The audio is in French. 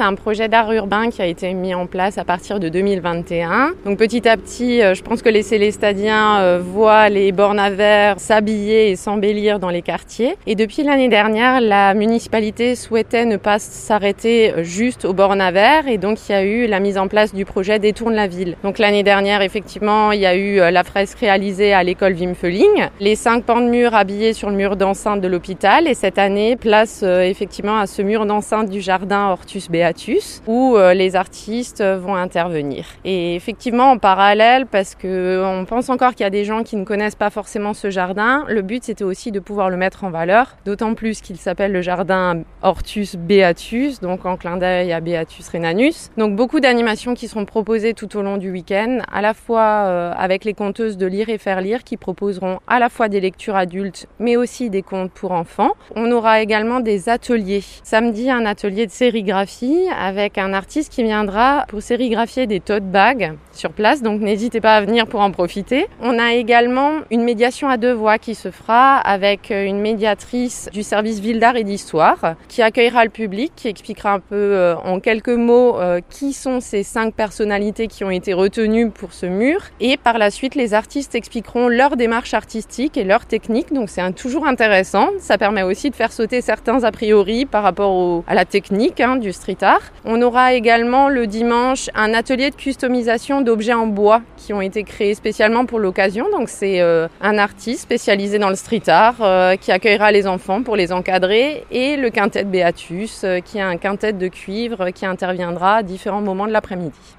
c'est un projet d'art urbain qui a été mis en place à partir de 2021. Donc petit à petit, je pense que les Célestadiens voient les bornes à verre s'habiller et s'embellir dans les quartiers. Et depuis l'année dernière, la municipalité souhaitait ne pas s'arrêter juste aux bornes à verre et donc il y a eu la mise en place du projet Détourne la ville. Donc l'année dernière, effectivement, il y a eu la fresque réalisée à l'école Wimfeling, les cinq pans de mur habillés sur le mur d'enceinte de l'hôpital et cette année, place effectivement à ce mur d'enceinte du jardin Hortus Où les artistes vont intervenir. Et effectivement, en parallèle, parce que on pense encore qu'il y a des gens qui ne connaissent pas forcément ce jardin, le but c'était aussi de pouvoir le mettre en valeur, d'autant plus qu'il s'appelle le jardin Hortus Beatus, donc en clin d'œil à Beatus Renanus. Donc beaucoup d'animations qui seront proposées tout au long du week-end, à la fois avec les conteuses de Lire et Faire Lire qui proposeront à la fois des lectures adultes mais aussi des contes pour enfants. On aura également des ateliers. Samedi, un atelier de sérigraphie avec un artiste qui viendra pour sérigraphier des tote bags sur place, donc n'hésitez pas à venir pour en profiter. On a également une médiation à deux voix qui se fera avec une médiatrice du service ville d'art et d'histoire qui accueillera le public, qui expliquera un peu en quelques mots qui sont ces cinq personnalités qui ont été retenues pour ce mur. Et par la suite, les artistes expliqueront leur démarche artistique et leur technique. Donc c'est toujours intéressant. Ça permet aussi de faire sauter certains a priori par rapport à la technique hein, du street On aura également le dimanche un atelier de customisation d'objets en bois qui ont été créés spécialement pour l'occasion. Donc c'est euh, un artiste spécialisé dans le street art euh, qui accueillera les enfants pour les encadrer et le quintet Beatus euh, qui est un quintet de cuivre qui interviendra à différents moments de l'après-midi.